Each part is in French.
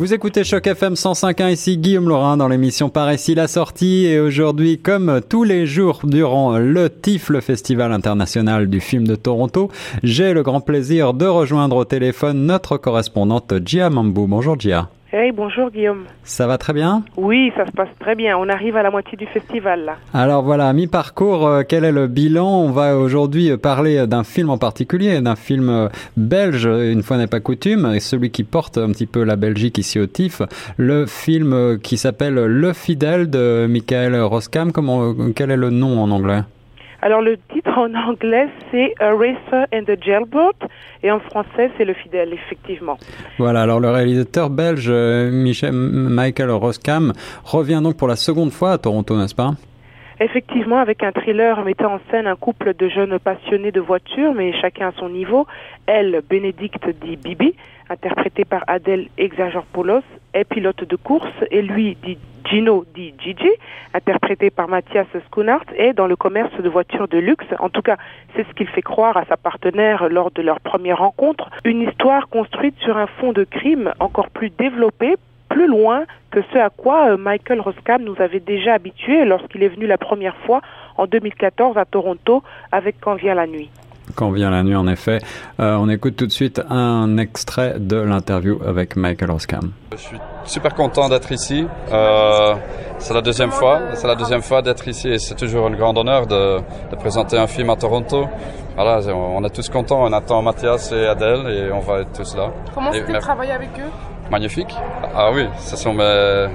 Vous écoutez Choc FM 105.1 ici Guillaume Laurin dans l'émission Par ici la sortie et aujourd'hui comme tous les jours durant le TIFF, le Festival international du film de Toronto, j'ai le grand plaisir de rejoindre au téléphone notre correspondante Gia Mambou. Bonjour Gia. Hey, bonjour Guillaume. Ça va très bien Oui, ça se passe très bien. On arrive à la moitié du festival là. Alors voilà, mi-parcours, euh, quel est le bilan On va aujourd'hui parler d'un film en particulier, d'un film euh, belge, une fois n'est pas coutume, et celui qui porte un petit peu la Belgique ici au TIFF, le film euh, qui s'appelle Le Fidèle de Michael Roskam. Comment, quel est le nom en anglais? Alors le titre en anglais c'est A Racer and the Jailboat et en français c'est Le Fidèle effectivement. Voilà, alors le réalisateur belge euh, Michel, Michael Roskam revient donc pour la seconde fois à Toronto, n'est-ce pas? Effectivement, avec un thriller mettant en scène un couple de jeunes passionnés de voitures, mais chacun à son niveau. Elle, Bénédicte dit Bibi, interprétée par Adèle Exagerpoulos, est pilote de course, et lui dit Gino dit Gigi, interprété par Mathias Schoonart, est dans le commerce de voitures de luxe. En tout cas, c'est ce qu'il fait croire à sa partenaire lors de leur première rencontre. Une histoire construite sur un fond de crime encore plus développé, plus loin que ce à quoi euh, Michael Roskam nous avait déjà habitués lorsqu'il est venu la première fois en 2014 à Toronto avec Quand vient la nuit. Quand vient la nuit, en effet. Euh, on écoute tout de suite un extrait de l'interview avec Michael Roskam. Je suis super content d'être ici. Euh, c'est la deuxième fois. C'est la deuxième fois d'être ici et c'est toujours un grand honneur de, de, présenter un film à Toronto. Voilà, on est tous contents. On attend Mathias et Adèle et on va être tous là. Comment c'était de travailler avec eux? Magnifique. Ah oui, ce sont mes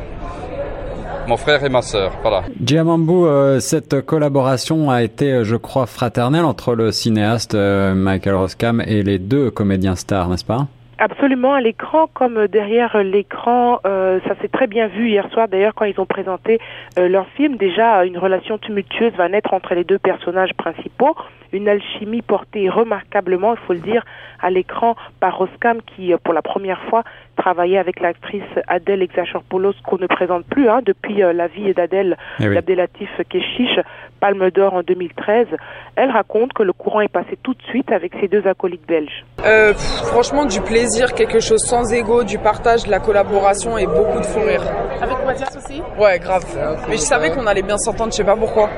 mon frère et ma sœur. Voilà. Giamambu, euh, cette collaboration a été, euh, je crois, fraternelle entre le cinéaste euh, Michael Roskam et les deux comédiens stars, n'est-ce pas? Absolument, à l'écran comme derrière l'écran, euh, ça s'est très bien vu hier soir d'ailleurs quand ils ont présenté euh, leur film. Déjà, une relation tumultueuse va naître entre les deux personnages principaux, une alchimie portée remarquablement, il faut le dire, à l'écran par Roskam qui, pour la première fois, travaillait avec l'actrice Adèle Exarchopoulos qu'on ne présente plus hein, depuis euh, la vie d'Adèle Eh oui. Abdelatif Keshish, Palme d'Or en 2013. Elle raconte que le courant est passé tout de suite avec ses deux acolytes belges. Euh, pff, franchement, du plaisir, quelque chose sans ego, du partage, de la collaboration et beaucoup de fou rire. Avec Mathias aussi Ouais, grave. Mais je savais qu'on allait bien s'entendre, je sais pas pourquoi.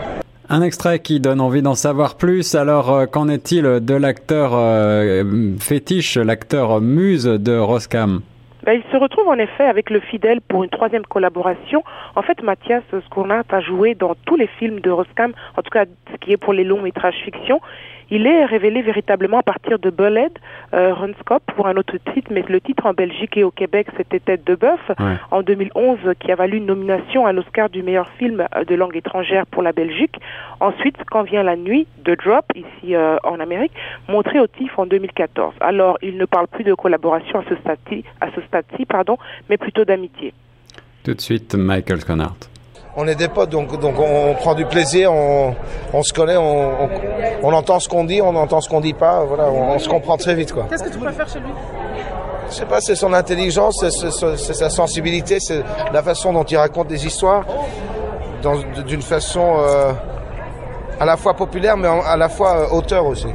Un extrait qui donne envie d'en savoir plus. Alors, euh, qu'en est-il de l'acteur euh, fétiche, l'acteur muse de Roskam Ben, il se retrouve en effet avec le fidèle pour une troisième collaboration. En fait, Mathias Skournat a joué dans tous les films de Roskam, en tout cas ce qui est pour les longs métrages fiction. Il est révélé véritablement à partir de Bullhead, euh, Runscop pour un autre titre, mais le titre en Belgique et au Québec c'était Tête de bœuf Ouais. en 2011 qui a valu une nomination à l'Oscar du meilleur film euh, de langue étrangère pour la Belgique. Ensuite, Quand vient la nuit de Drop ici euh, en Amérique, montré au TIFF en 2014. Alors, il ne parle plus de collaboration à ce stade-ci, à ce stade-ci, pardon, mais plutôt d'amitié. Tout de suite, Michael Connard. On est des potes, donc, donc on, prend du plaisir, on, on se connaît, on, on, on entend ce qu'on dit, on entend ce qu'on dit pas, voilà, on, on se comprend très vite, quoi. Qu'est-ce que tu préfères chez lui? Je sais pas, c'est son intelligence, c'est, sa sensibilité, c'est la façon dont il raconte des histoires, d'une façon euh, à la fois populaire, mais à la fois euh, auteur aussi.